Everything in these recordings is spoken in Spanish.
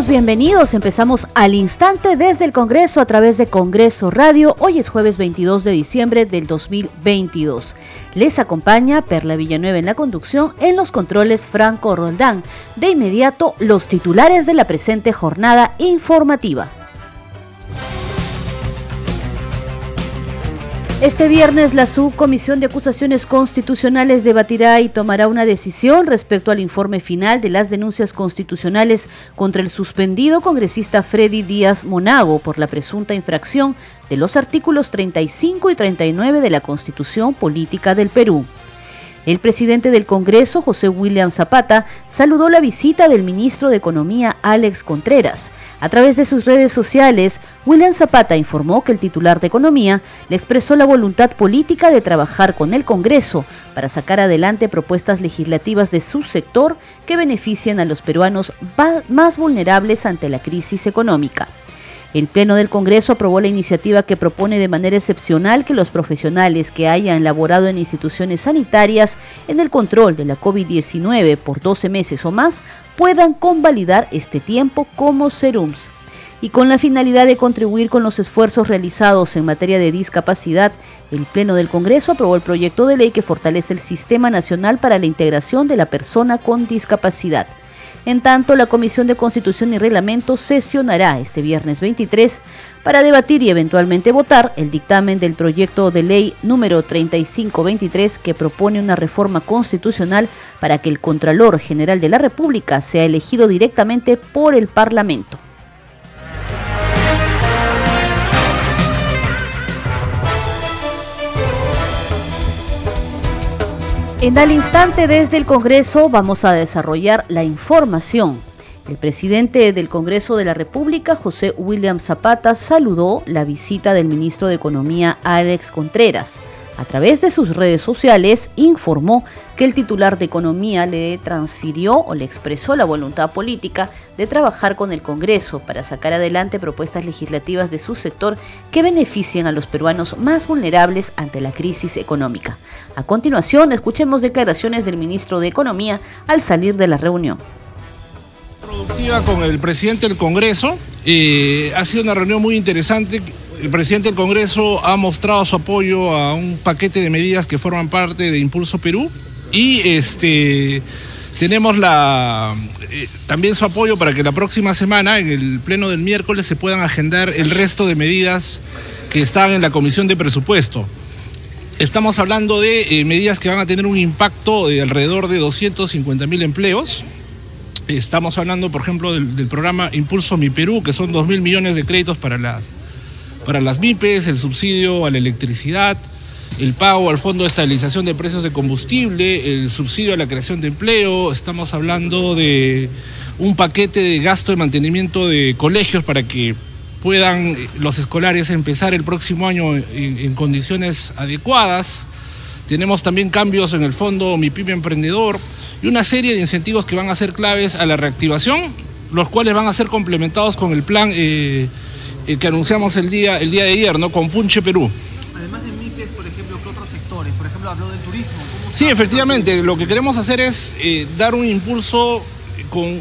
Bienvenidos. Empezamos al instante desde el Congreso a través de Congreso Radio. Hoy es jueves 22 de diciembre del 2022. Les acompaña Perla Villanueva en la conducción, en los controles Franco Roldán. De inmediato, los titulares de la presente jornada informativa. Este viernes la Subcomisión de Acusaciones Constitucionales debatirá y tomará una decisión respecto al informe final de las denuncias constitucionales contra el suspendido congresista Freddy Díaz Monago por la presunta infracción de los artículos 35 y 39 de la Constitución Política del Perú. El presidente del Congreso, José William Zapata, saludó la visita del ministro de Economía, Alex Contreras. A través de sus redes sociales, William Zapata informó que el titular de Economía le expresó la voluntad política de trabajar con el Congreso para sacar adelante propuestas legislativas de su sector que beneficien a los peruanos más vulnerables ante la crisis económica. El Pleno del Congreso aprobó la iniciativa que propone de manera excepcional que los profesionales que hayan laborado en instituciones sanitarias en el control de la COVID-19 por 12 meses o más puedan convalidar este tiempo como serums. Y con la finalidad de contribuir con los esfuerzos realizados en materia de discapacidad, el Pleno del Congreso aprobó el proyecto de ley que fortalece el Sistema Nacional para la Integración de la Persona con Discapacidad. En tanto, la Comisión de Constitución y Reglamento sesionará este viernes 23 para debatir y eventualmente votar el dictamen del proyecto de ley número 3523 que propone una reforma constitucional para que el Contralor General de la República sea elegido directamente por el Parlamento. En el instante desde el Congreso vamos a desarrollar la información. El presidente del Congreso de la República, José William Zapata, saludó la visita del ministro de Economía, Alex Contreras. A través de sus redes sociales informó que el titular de Economía le transfirió o le expresó la voluntad política de trabajar con el Congreso para sacar adelante propuestas legislativas de su sector que beneficien a los peruanos más vulnerables ante la crisis económica. A continuación, escuchemos declaraciones del ministro de Economía al salir de la reunión productiva con el presidente del Congreso. Eh, ha sido una reunión muy interesante el presidente del Congreso ha mostrado su apoyo a un paquete de medidas que forman parte de Impulso Perú y este tenemos la, eh, también su apoyo para que la próxima semana, en el pleno del miércoles, se puedan agendar el resto de medidas que están en la Comisión de Presupuesto. Estamos hablando de eh, medidas que van a tener un impacto de alrededor de 250 mil empleos. Estamos hablando, por ejemplo, del, del programa Impulso Mi Perú, que son 2 mil millones de créditos para las para las MIPES, el subsidio a la electricidad, el pago al Fondo de Estabilización de Precios de Combustible, el subsidio a la creación de empleo, estamos hablando de un paquete de gasto de mantenimiento de colegios para que puedan eh, los escolares empezar el próximo año en, condiciones adecuadas. Tenemos también cambios en el fondo Mi Pyme Emprendedor y una serie de incentivos que van a ser claves a la reactivación, los cuales van a ser complementados con el plan eh, eh, que anunciamos el día, el día de ayer, ¿no? Con Punche Perú. Además de MIPES, por ejemplo, ¿qué otros sectores? Por ejemplo, habló del turismo. Sí, efectivamente, lo que queremos hacer es eh, dar un impulso con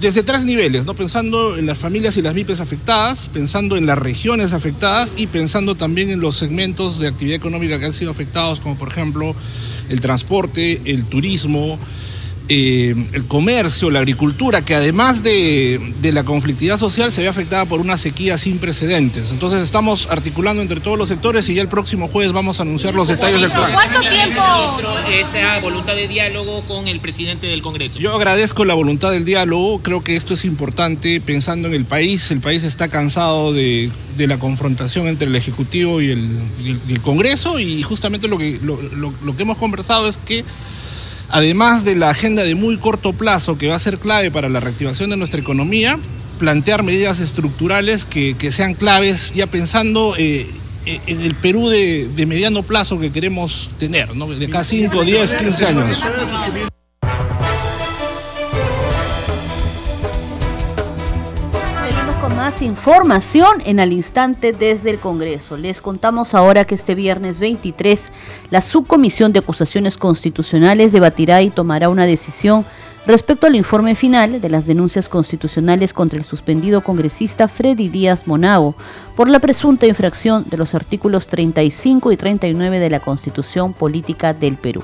desde tres niveles, ¿no? Pensando en las familias y las MIPES afectadas, pensando en las regiones afectadas y pensando también en los segmentos de actividad económica que han sido afectados, como por ejemplo el transporte, el turismo, eh, el comercio, la agricultura, que además de, la conflictividad social se ve afectada por una sequía sin precedentes. Entonces estamos articulando entre todos los sectores y ya el próximo jueves vamos a anunciar los detalles del plan. ¿Cuánto tiempo? Esta voluntad de diálogo con el presidente del Congreso. Yo agradezco la voluntad del diálogo, creo que esto es importante pensando en el país. El país está cansado de, la confrontación entre el Ejecutivo y el, Congreso y justamente lo que, lo que hemos conversado es que además de la agenda de muy corto plazo que va a ser clave para la reactivación de nuestra economía, plantear medidas estructurales que, sean claves ya pensando eh, eh, en el Perú de, de, mediano plazo que queremos tener, ¿no? de acá 5, 10, 15 años. Información en al instante desde el Congreso. Les contamos ahora que este viernes 23 la Subcomisión de Acusaciones Constitucionales debatirá y tomará una decisión respecto al informe final de las denuncias constitucionales contra el suspendido congresista Freddy Díaz Monago por la presunta infracción de los artículos 35 y 39 de la Constitución Política del Perú.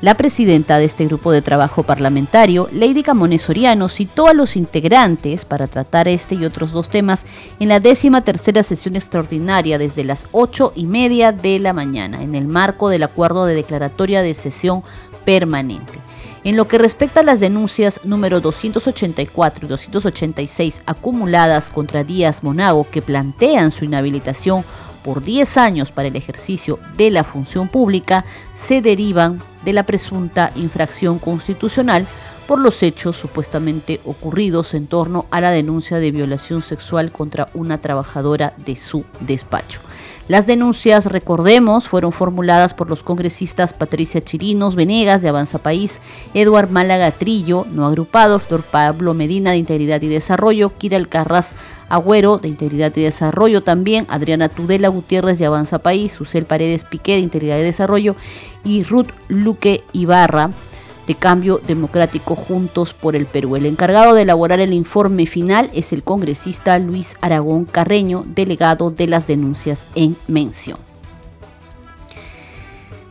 La presidenta de este grupo de trabajo parlamentario, Lady Camones Soriano, citó a los integrantes para tratar este y otros dos temas en la décima tercera sesión extraordinaria desde las ocho y media de la mañana, en el marco del acuerdo de declaratoria de sesión permanente. En lo que respecta a las denuncias número 284 y 286 acumuladas contra Díaz Monago que plantean su inhabilitación por 10 años para el ejercicio de la función pública, se derivan de la presunta infracción constitucional por los hechos supuestamente ocurridos en torno a la denuncia de violación sexual contra una trabajadora de su despacho. Las denuncias, recordemos, fueron formuladas por los congresistas Patricia Chirinos Venegas de Avanza País, Eduard Málaga Trillo, no agrupado, Dr. Pablo Medina de Integridad y Desarrollo, Kira Alcarraz Agüero de Integridad y Desarrollo también, Adriana Tudela Gutiérrez de Avanza País, Susel Paredes Piqué de Integridad y Desarrollo y Ruth Luque Ibarra de Cambio Democrático Juntos por el Perú. El encargado de elaborar el informe final es el congresista Luis Aragón Carreño, delegado de las denuncias en mención.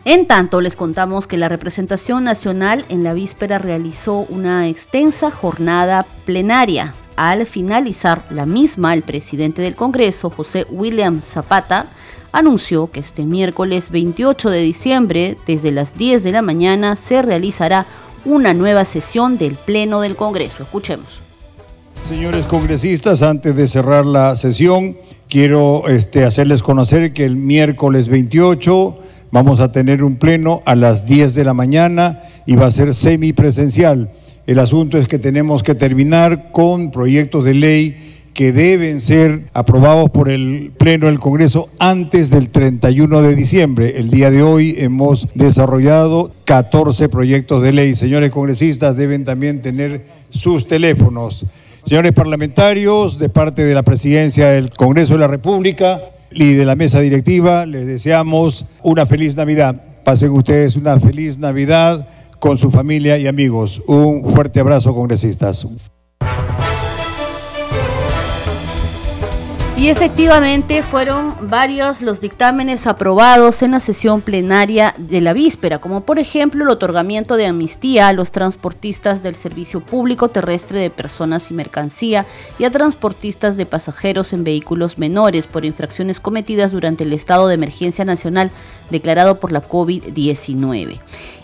En tanto, les contamos que la representación nacional en la víspera realizó una extensa jornada plenaria. Al finalizar la misma, el presidente del Congreso, José William Zapata, anunció que este miércoles 28 de diciembre, desde las 10 de la mañana, se realizará una nueva sesión del Pleno del Congreso. Escuchemos. Señores congresistas, antes de cerrar la sesión, quiero este, hacerles conocer que el miércoles 28 vamos a tener un pleno a las 10 de la mañana y va a ser semipresencial. El asunto es que tenemos que terminar con proyectos de ley que deben ser aprobados por el Pleno del Congreso antes del 31 de diciembre. El día de hoy hemos desarrollado 14 proyectos de ley. Señores congresistas, deben también tener sus teléfonos. Señores parlamentarios, de parte de la Presidencia del Congreso de la República y de la mesa directiva, les deseamos una feliz Navidad. Pasen ustedes una feliz Navidad con su familia y amigos. Un fuerte abrazo, congresistas. Y efectivamente fueron varios los dictámenes aprobados en la sesión plenaria de la víspera, como por ejemplo el otorgamiento de amnistía a los transportistas del Servicio Público Terrestre de Personas y Mercancía y a transportistas de pasajeros en vehículos menores por infracciones cometidas durante el estado de emergencia nacional declarado por la COVID-19.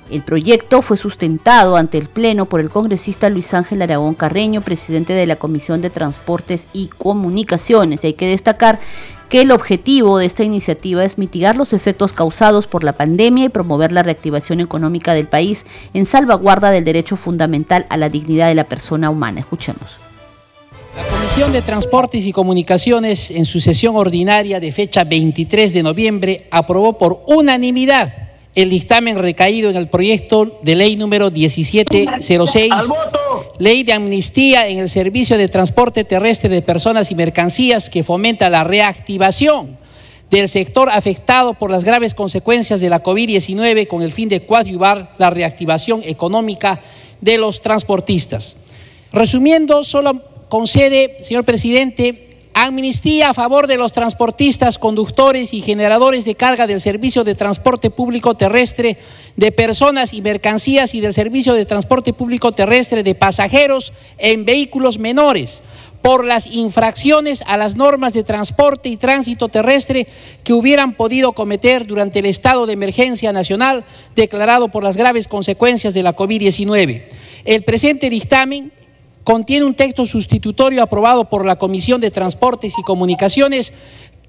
El proyecto fue sustentado ante el Pleno por el congresista Luis Ángel Aragón Carreño, presidente de la Comisión de Transportes y Comunicaciones. hay que destacar que el objetivo de esta iniciativa es mitigar los efectos causados por la pandemia y promover la reactivación económica del país en salvaguarda del derecho fundamental a la dignidad de la persona humana. Escuchemos. La Comisión de Transportes y Comunicaciones en su sesión ordinaria de fecha 23 de noviembre aprobó por unanimidad el dictamen recaído en el proyecto de ley número 1706, ley de amnistía en el servicio de transporte terrestre de personas y mercancías que fomenta la reactivación del sector afectado por las graves consecuencias de la COVID-19 con el fin de coadyuvar la reactivación económica de los transportistas. Resumiendo, solo concede, señor presidente, amnistía a favor de los transportistas, conductores y generadores de carga del servicio de transporte público terrestre de personas y mercancías y del servicio de transporte público terrestre de pasajeros en vehículos menores por las infracciones a las normas de transporte y tránsito terrestre que hubieran podido cometer durante el estado de emergencia nacional declarado por las graves consecuencias de la COVID-19. El presente dictamen contiene un texto sustitutorio aprobado por la Comisión de Transportes y Comunicaciones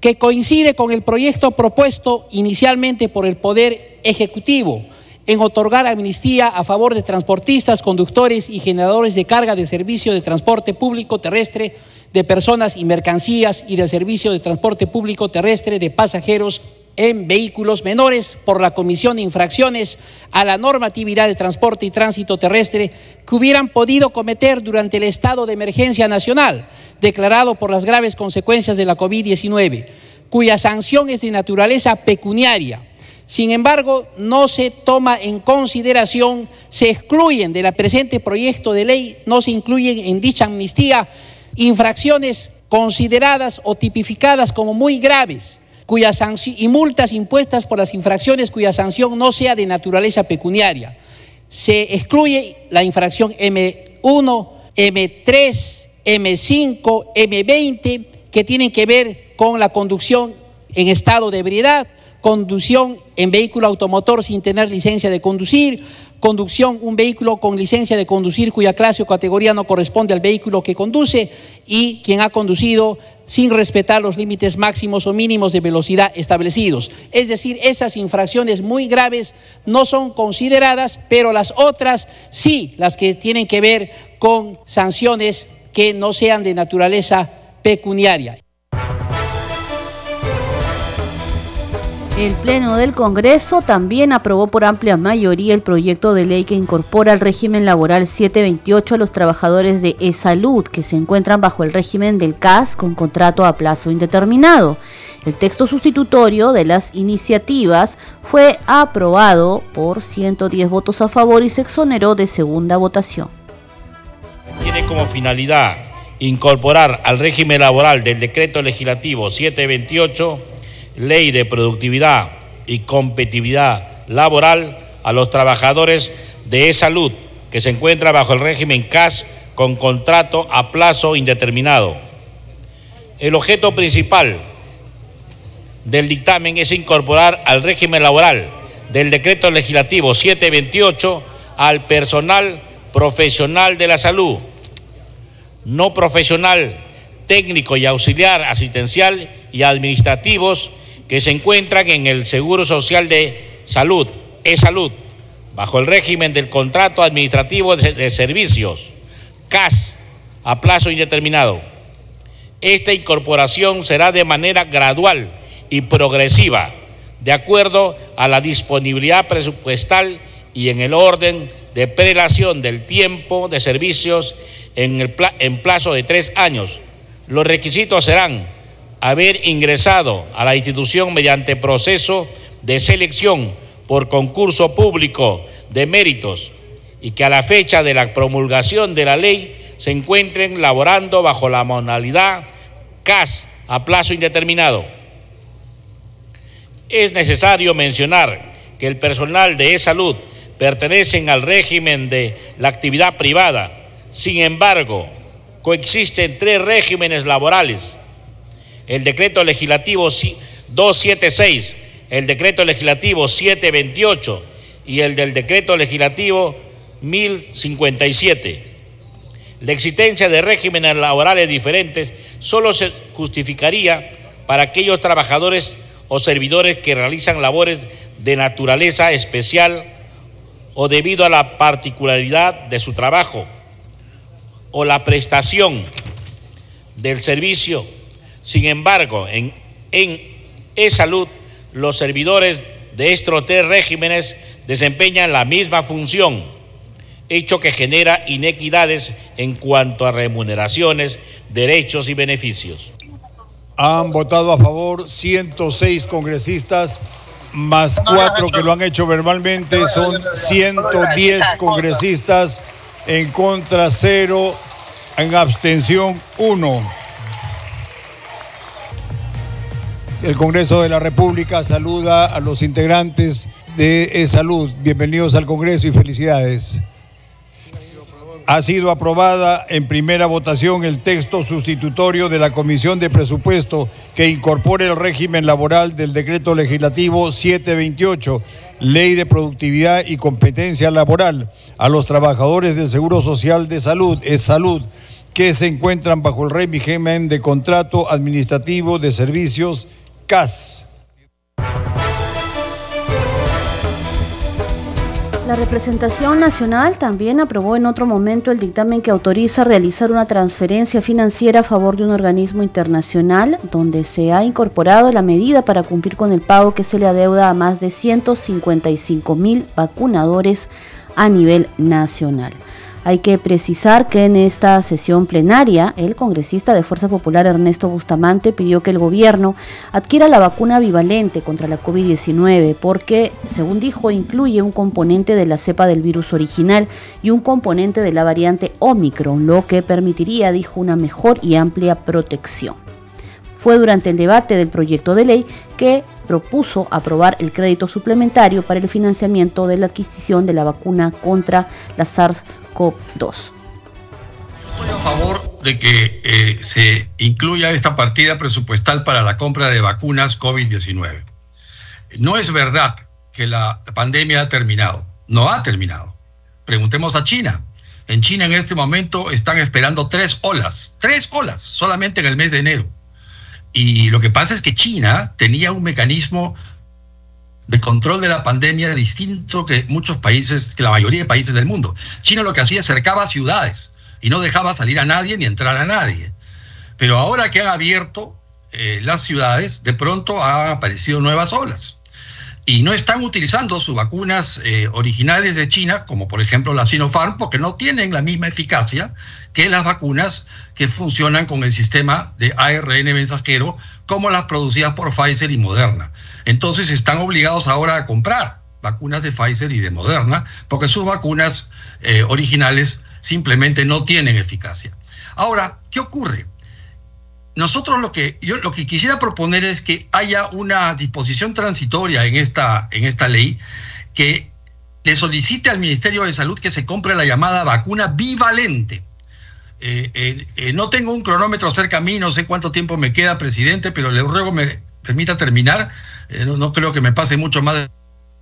que coincide con el proyecto propuesto inicialmente por el Poder Ejecutivo en otorgar amnistía a favor de transportistas, conductores y generadores de carga de servicio de transporte público terrestre de personas y mercancías y del servicio de transporte público terrestre de pasajeros en vehículos menores por la comisión de infracciones a la normatividad de transporte y tránsito terrestre que hubieran podido cometer durante el estado de emergencia nacional declarado por las graves consecuencias de la COVID-19, cuya sanción es de naturaleza pecuniaria. Sin embargo, no se toma en consideración, se excluyen de la presente proyecto de ley, no se incluyen en dicha amnistía infracciones consideradas o tipificadas como muy graves cuya y multas impuestas por las infracciones cuya sanción no sea de naturaleza pecuniaria. Se excluye la infracción M1, M3, M5, M20, que tienen que ver con la conducción en estado de ebriedad, conducción en vehículo automotor sin tener licencia de conducir, conducción, un vehículo con licencia de conducir cuya clase o categoría no corresponde al vehículo que conduce y quien ha conducido sin respetar los límites máximos o mínimos de velocidad establecidos. Es decir, esas infracciones muy graves no son consideradas, pero las otras sí, las que tienen que ver con sanciones que no sean de naturaleza pecuniaria. El Pleno del Congreso también aprobó por amplia mayoría el proyecto de ley que incorpora al régimen laboral 728 a los trabajadores de e-salud que se encuentran bajo el régimen del CAS con contrato a plazo indeterminado. El texto sustitutorio de las iniciativas fue aprobado por 110 votos a favor y se exoneró de segunda votación. Tiene como finalidad incorporar al régimen laboral del decreto legislativo 728 ley de productividad y competitividad laboral a los trabajadores de salud que se encuentra bajo el régimen CAS con contrato a plazo indeterminado. El objeto principal del dictamen es incorporar al régimen laboral del decreto legislativo 728 al personal profesional de la salud, no profesional, técnico y auxiliar asistencial y administrativos que se encuentran en el Seguro Social de Salud, e-Salud, bajo el régimen del contrato administrativo de servicios, CAS, a plazo indeterminado. Esta incorporación será de manera gradual y progresiva, de acuerdo a la disponibilidad presupuestal y en el orden de prelación del tiempo de servicios en, el en plazo de tres años. Los requisitos serán haber ingresado a la institución mediante proceso de selección por concurso público de méritos y que a la fecha de la promulgación de la ley se encuentren laborando bajo la modalidad CAS a plazo indeterminado. Es necesario mencionar que el personal de e-salud pertenecen al régimen de la actividad privada. Sin embargo, coexisten tres regímenes laborales el decreto legislativo 276, el decreto legislativo 728 y el del decreto legislativo 1057. La existencia de regímenes laborales diferentes solo se justificaría para aquellos trabajadores o servidores que realizan labores de naturaleza especial o debido a la particularidad de su trabajo o la prestación del servicio sin embargo, en, en e-salud, los servidores de estos tres regímenes desempeñan la misma función, hecho que genera inequidades en cuanto a remuneraciones, derechos y beneficios. Han votado a favor 106 congresistas, más cuatro que lo han hecho verbalmente, son 110 congresistas, en contra cero, en abstención uno. El Congreso de la República saluda a los integrantes de Salud. Bienvenidos al Congreso y felicidades. Ha sido aprobada en primera votación el texto sustitutorio de la Comisión de Presupuesto que incorpore el régimen laboral del decreto legislativo 728, Ley de Productividad y Competencia Laboral, a los trabajadores del Seguro Social de Salud, es Salud, que se encuentran bajo el régimen de contrato administrativo de servicios La representación nacional también aprobó en otro momento el dictamen que autoriza realizar una transferencia financiera a favor de un organismo internacional donde se ha incorporado la medida para cumplir con el pago que se le adeuda a más de 155 mil vacunadores a nivel nacional. Hay que precisar que en esta sesión plenaria, el congresista de Fuerza Popular Ernesto Bustamante pidió que el gobierno adquiera la vacuna bivalente contra la COVID-19 porque, según dijo, incluye un componente de la cepa del virus original y un componente de la variante Omicron, lo que permitiría, dijo, una mejor y amplia protección. Fue durante el debate del proyecto de ley que propuso aprobar el crédito suplementario para el financiamiento de la adquisición de la vacuna contra la SARS-CoV Estoy a favor de que eh, se incluya esta partida presupuestal para la compra de vacunas COVID-19. No es verdad que la pandemia ha terminado. No ha terminado. Preguntemos a China. En China en este momento están esperando tres olas, tres olas solamente en el mes de enero. Y lo que pasa es que China tenía un mecanismo de control de la pandemia distinto que muchos países, que la mayoría de países del mundo. China lo que hacía es cercaba ciudades y no dejaba salir a nadie ni entrar a nadie. Pero ahora que han abierto eh, las ciudades, de pronto han aparecido nuevas olas. Y no están utilizando sus vacunas eh, originales de China, como por ejemplo la Sinopharm, porque no tienen la misma eficacia que las vacunas que funcionan con el sistema de ARN mensajero, como las producidas por Pfizer y Moderna. Entonces están obligados ahora a comprar vacunas de Pfizer y de Moderna, porque sus vacunas eh, originales simplemente no tienen eficacia. Ahora, ¿qué ocurre? Nosotros lo que yo lo que quisiera proponer es que haya una disposición transitoria en esta, en esta ley que le solicite al Ministerio de Salud que se compre la llamada vacuna bivalente. Eh, eh, no tengo un cronómetro cerca a no sé cuánto tiempo me queda, presidente, pero le ruego me permita terminar. Eh, no, creo que me pase mucho más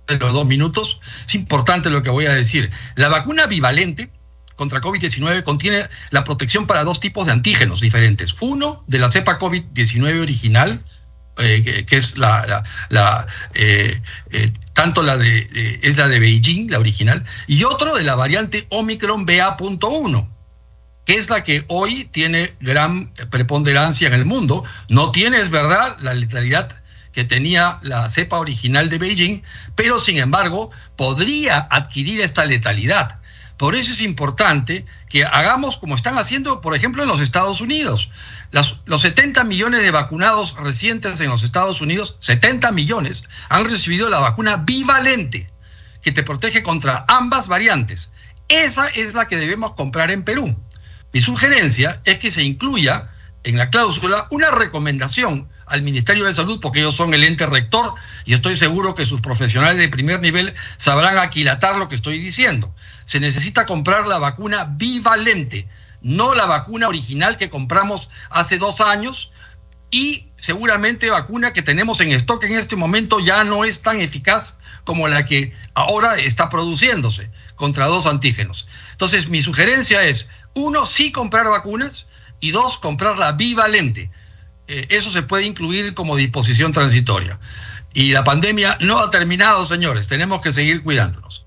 de los dos minutos. Es importante lo que voy a decir. La vacuna bivalente contra COVID-19 contiene la protección para dos tipos de antígenos diferentes. Uno, de la cepa COVID-19 original, eh, que, es la, eh, tanto la de es la de Beijing, la original, y otro de la variante Omicron BA.1, que es la que hoy tiene gran preponderancia en el mundo. No tiene, es verdad, la letalidad que tenía la cepa original de Beijing, pero sin embargo podría adquirir esta letalidad. Por eso es importante que hagamos como están haciendo, por ejemplo, en los Estados Unidos. los 70 millones de vacunados recientes en los Estados Unidos, 70 millones, han recibido la vacuna bivalente, que te protege contra ambas variantes. Esa es la que debemos comprar en Perú. Mi sugerencia es que se incluya en la cláusula una recomendación al Ministerio de Salud, porque ellos son el ente rector y estoy seguro que sus profesionales de primer nivel sabrán aquilatar lo que estoy diciendo. Se necesita comprar la vacuna bivalente, no la vacuna original que compramos hace dos años y seguramente vacuna que tenemos en stock en este momento ya no es tan eficaz como la que ahora está produciéndose contra dos antígenos. Entonces, mi sugerencia es, uno, sí comprar vacunas y dos, comprar la bivalente eh, eso se puede incluir como disposición transitoria. Y la pandemia no ha terminado, señores, tenemos que seguir cuidándonos.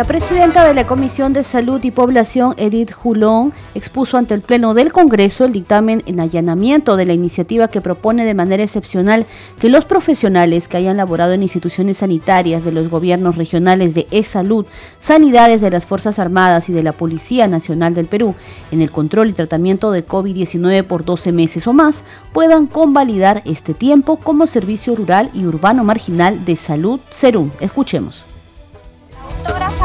La presidenta de la Comisión de Salud y Población, Edith Julón, expuso ante el Pleno del Congreso el dictamen en allanamiento de la iniciativa que propone de manera excepcional que los profesionales que hayan laborado en instituciones sanitarias de los gobiernos regionales de e-salud, sanidades de las Fuerzas Armadas y de la Policía Nacional del Perú en el control y tratamiento de COVID-19 por 12 meses o más puedan convalidar este tiempo como servicio rural y urbano marginal de salud SERUM. Escuchemos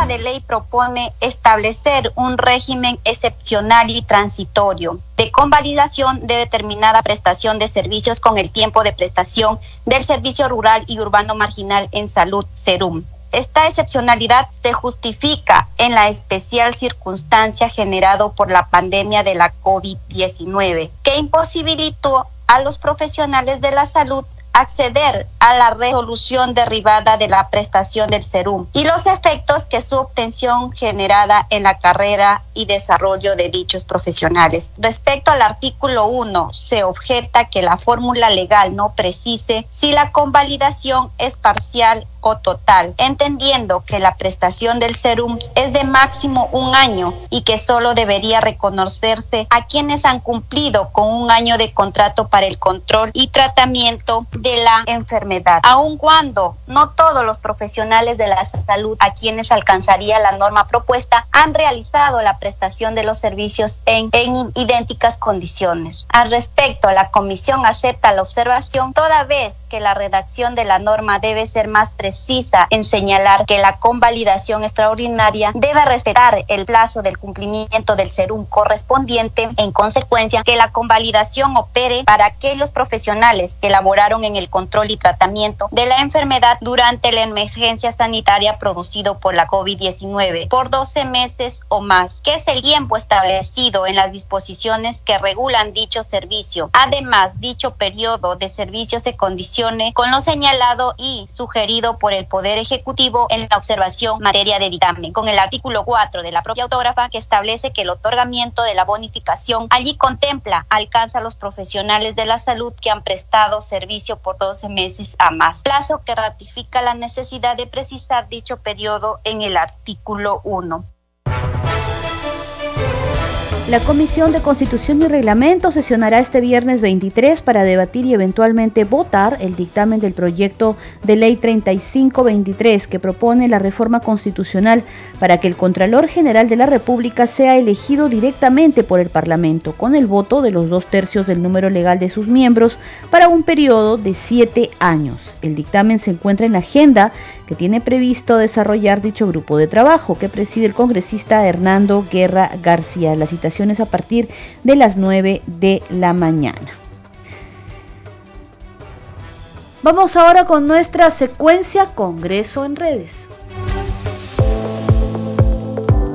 de ley propone establecer un régimen excepcional y transitorio de convalidación de determinada prestación de servicios con el tiempo de prestación del servicio rural y urbano marginal en salud SERUM. Esta excepcionalidad se justifica en la especial circunstancia generado por la pandemia de la COVID-19, que imposibilitó a los profesionales de la salud acceder a la resolución derivada de la prestación del SERUM y los efectos que su obtención generada en la carrera y desarrollo de dichos profesionales. Respecto al artículo 1, se objeta que la fórmula legal no precise si la convalidación es parcial o total, entendiendo que la prestación del SERUM es de máximo un año y que solo debería reconocerse a quienes han cumplido con un año de contrato para el control y tratamiento de la enfermedad, aun cuando no todos los profesionales de la salud a quienes alcanzaría la norma propuesta han realizado la prestación de los servicios en, en idénticas condiciones. Al respecto, la comisión acepta la observación toda vez que la redacción de la norma debe ser más precisa en señalar que la convalidación extraordinaria debe respetar el plazo del cumplimiento del serum correspondiente. En consecuencia, que la convalidación opere para aquellos profesionales que laboraron en el control y tratamiento de la enfermedad durante la emergencia sanitaria producido por la COVID-19 por 12 meses o más, que es el tiempo establecido en las disposiciones que regulan dicho servicio. Además, dicho periodo de servicio se condicione con lo señalado y sugerido por el Poder Ejecutivo en la observación materia de dictamen, con el artículo 4 de la propia autógrafa que establece que el otorgamiento de la bonificación allí contempla, alcanza a los profesionales de la salud que han prestado servicio por 12 meses a más, plazo que ratifica la necesidad de precisar dicho periodo en el artículo 1. La Comisión de Constitución y Reglamento sesionará este viernes 23 para debatir y eventualmente votar el dictamen del proyecto de ley 3523 que propone la reforma constitucional para que el Contralor General de la República sea elegido directamente por el Parlamento con el voto de los dos tercios del número legal de sus miembros para un periodo de siete años. El dictamen se encuentra en la agenda que tiene previsto desarrollar dicho grupo de trabajo que preside el congresista Hernando Guerra García. La citación a partir de las 9 de la mañana. Vamos ahora con nuestra secuencia Congreso en redes.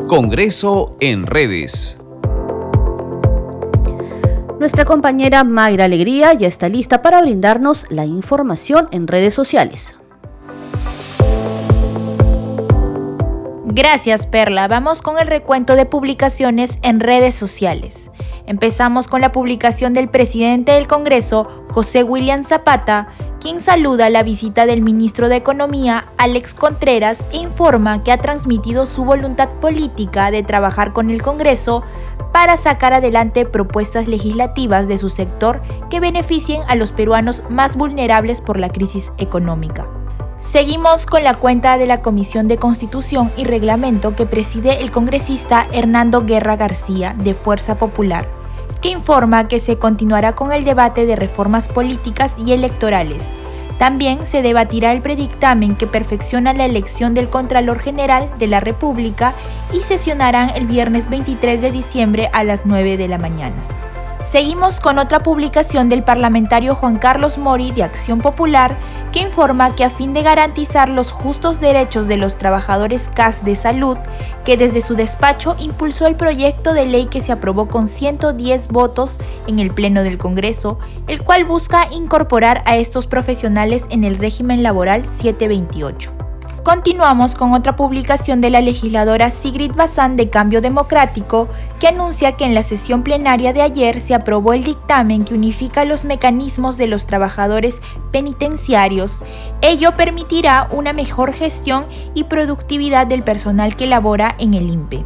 Congreso en redes. Nuestra compañera Mayra Alegría ya está lista para brindarnos la información en redes sociales. Gracias Perla, vamos con el recuento de publicaciones en redes sociales. Empezamos con la publicación del presidente del Congreso, José William Zapata, quien saluda la visita del ministro de Economía, Alex Contreras, e informa que ha transmitido su voluntad política de trabajar con el Congreso para sacar adelante propuestas legislativas de su sector que beneficien a los peruanos más vulnerables por la crisis económica. Seguimos con la cuenta de la Comisión de Constitución y Reglamento que preside el congresista Hernando Guerra García de Fuerza Popular, que informa que se continuará con el debate de reformas políticas y electorales. También se debatirá el predictamen que perfecciona la elección del Contralor General de la República y sesionarán el viernes 23 de diciembre a las 9 de la mañana. Seguimos con otra publicación del parlamentario Juan Carlos Mori de Acción Popular que informa que a fin de garantizar los justos derechos de los trabajadores CAS de salud, que desde su despacho impulsó el proyecto de ley que se aprobó con 110 votos en el Pleno del Congreso, el cual busca incorporar a estos profesionales en el régimen laboral 728. Continuamos con otra publicación de la legisladora Sigrid Bazán de Cambio Democrático, que anuncia que en la sesión plenaria de ayer se aprobó el dictamen que unifica los mecanismos de los trabajadores penitenciarios. Ello permitirá una mejor gestión y productividad del personal que labora en el INPE.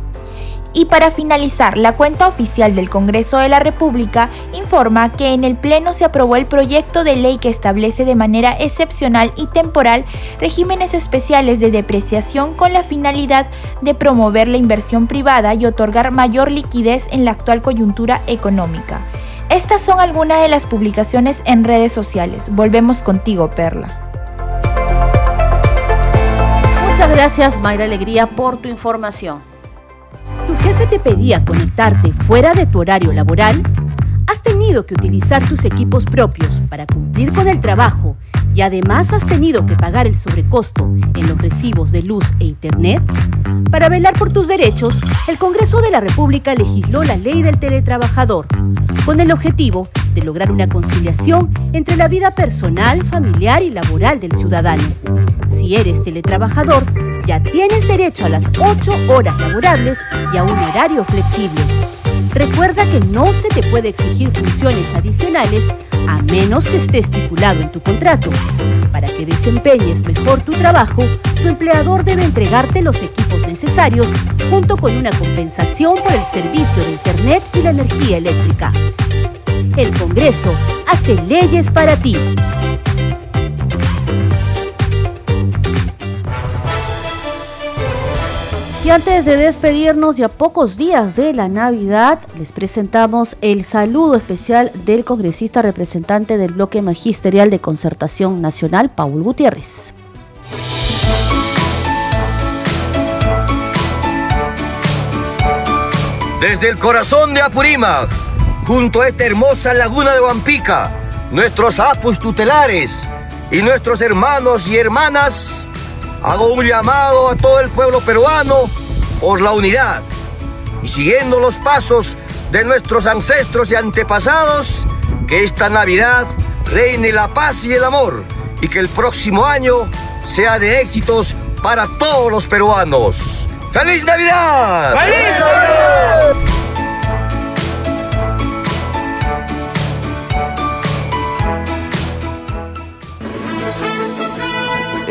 Y para finalizar, la cuenta oficial del Congreso de la República informa que en el Pleno se aprobó el proyecto de ley que establece de manera excepcional y temporal regímenes especiales de depreciación con la finalidad de promover la inversión privada y otorgar mayor liquidez en la actual coyuntura económica. Estas son algunas de las publicaciones en redes sociales. Volvemos contigo, Perla. Muchas gracias, Mayra Alegría, por tu información tu jefe te pedía conectarte fuera de tu horario laboral, has tenido que utilizar tus equipos propios para cumplir con el trabajo y además has tenido que pagar el sobrecosto en los recibos de luz e internet? Para velar por tus derechos, el Congreso de la República legisló la ley del teletrabajador, con el objetivo de lograr una conciliación entre la vida personal, familiar y laboral del ciudadano. Si eres teletrabajador, ya tienes derecho a las 8 horas laborables y a un horario flexible. Recuerda que no se te puede exigir funciones adicionales a menos que esté estipulado en tu contrato. Para que desempeñes mejor tu trabajo, tu empleador debe entregarte los equipos necesarios junto con una compensación por el servicio de Internet y la energía eléctrica. El Congreso hace leyes para ti. Y antes de despedirnos y a pocos días de la Navidad, les presentamos el saludo especial del congresista representante del bloque magisterial de concertación nacional, Paul Gutiérrez. Desde el corazón de Apurímac, junto a esta hermosa laguna de Huampica, nuestros apus tutelares y nuestros hermanos y hermanas hago un llamado a todo el pueblo peruano por la unidad y siguiendo los pasos de nuestros ancestros y antepasados, que esta Navidad reine la paz y el amor y que el próximo año sea de éxitos para todos los peruanos. ¡Feliz Navidad! ¡Feliz Navidad!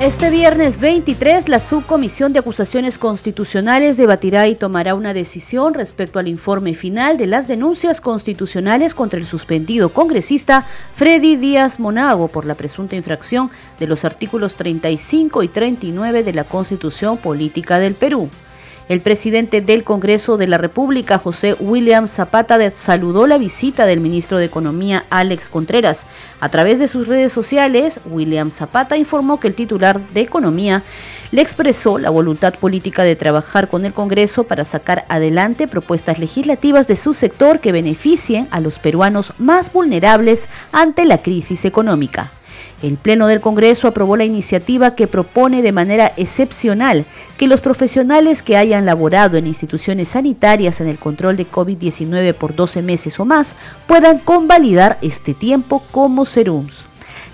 Este viernes 23, la Subcomisión de Acusaciones Constitucionales debatirá y tomará una decisión respecto al informe final de las denuncias constitucionales contra el suspendido congresista Freddy Díaz Monago por la presunta infracción de los artículos 35 y 39 de la Constitución Política del Perú. El presidente del Congreso de la República, José William Zapata, saludó la visita del ministro de Economía, Alex Contreras. A través de sus redes sociales, William Zapata informó que el titular de Economía le expresó la voluntad política de trabajar con el Congreso para sacar adelante propuestas legislativas de su sector que beneficien a los peruanos más vulnerables ante la crisis económica. El Pleno del Congreso aprobó la iniciativa que propone de manera excepcional que los profesionales que hayan laborado en instituciones sanitarias en el control de COVID-19 por 12 meses o más puedan convalidar este tiempo como serums.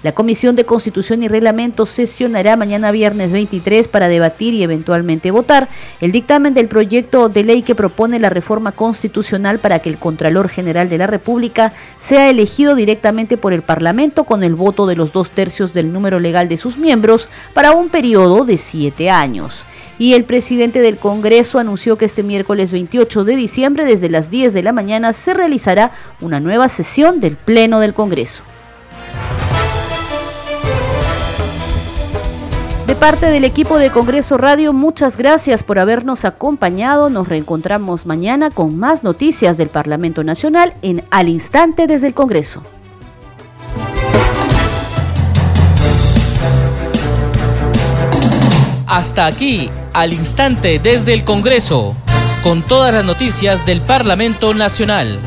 La Comisión de Constitución y Reglamento sesionará mañana viernes 23 para debatir y eventualmente votar el dictamen del proyecto de ley que propone la reforma constitucional para que el Contralor General de la República sea elegido directamente por el Parlamento con el voto de los dos tercios del número legal de sus miembros para un periodo de siete años y el presidente del Congreso anunció que este miércoles 28 de diciembre desde las 10 de la mañana se realizará una nueva sesión del Pleno del Congreso. Parte del equipo de Congreso Radio, muchas gracias por habernos acompañado. Nos reencontramos mañana con más noticias del Parlamento Nacional en Al Instante desde el Congreso. Hasta aquí, Al Instante desde el Congreso, con todas las noticias del Parlamento Nacional.